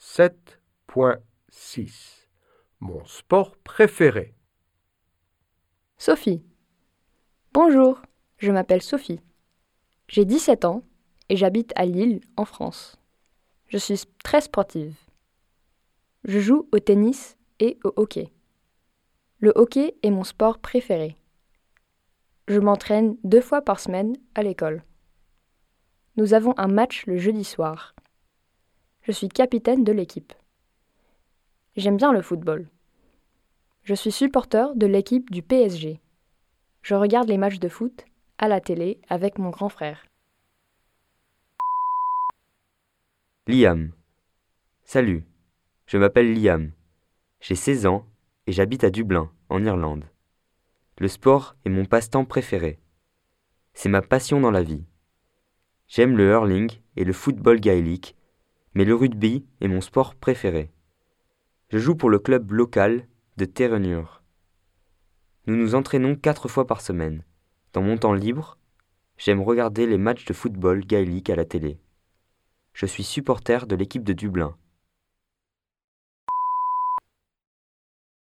7.6 Mon sport préféré. Sophie. Bonjour, je m'appelle Sophie. J'ai 17 ans et j'habite à Lille, en France. Je suis très sportive. Je joue au tennis et au hockey. Le hockey est mon sport préféré. Je m'entraîne deux fois par semaine à l'école. Nous avons un match le jeudi soir. Je suis capitaine de l'équipe. J'aime bien le football. Je suis supporter de l'équipe du PSG. Je regarde les matchs de foot à la télé avec mon grand frère. Liam. Salut, je m'appelle Liam. J'ai 16 ans et j'habite à Dublin, en Irlande. Le sport est mon passe-temps préféré. C'est ma passion dans la vie. J'aime le hurling et le football gaélique, mais le rugby est mon sport préféré. Je joue pour le club local de Terrenure. Nous nous entraînons quatre fois par semaine. Dans mon temps libre, j'aime regarder les matchs de football gaélique à la télé. Je suis supporter de l'équipe de Dublin.